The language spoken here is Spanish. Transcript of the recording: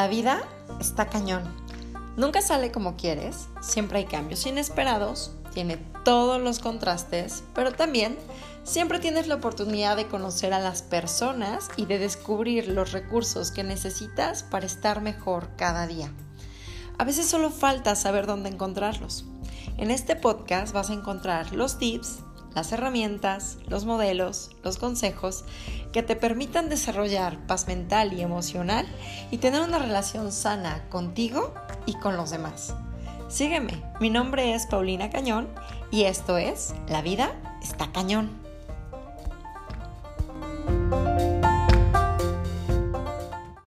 La vida está cañón. Nunca sale como quieres, siempre hay cambios inesperados, tiene todos los contrastes, pero también siempre tienes la oportunidad de conocer a las personas y de descubrir los recursos que necesitas para estar mejor cada día. A veces solo falta saber dónde encontrarlos. En este podcast vas a encontrar los tips, las herramientas, los modelos, los consejos que te permitan desarrollar paz mental y emocional y tener una relación sana contigo y con los demás. Sígueme, mi nombre es Paulina Cañón y esto es La vida está cañón.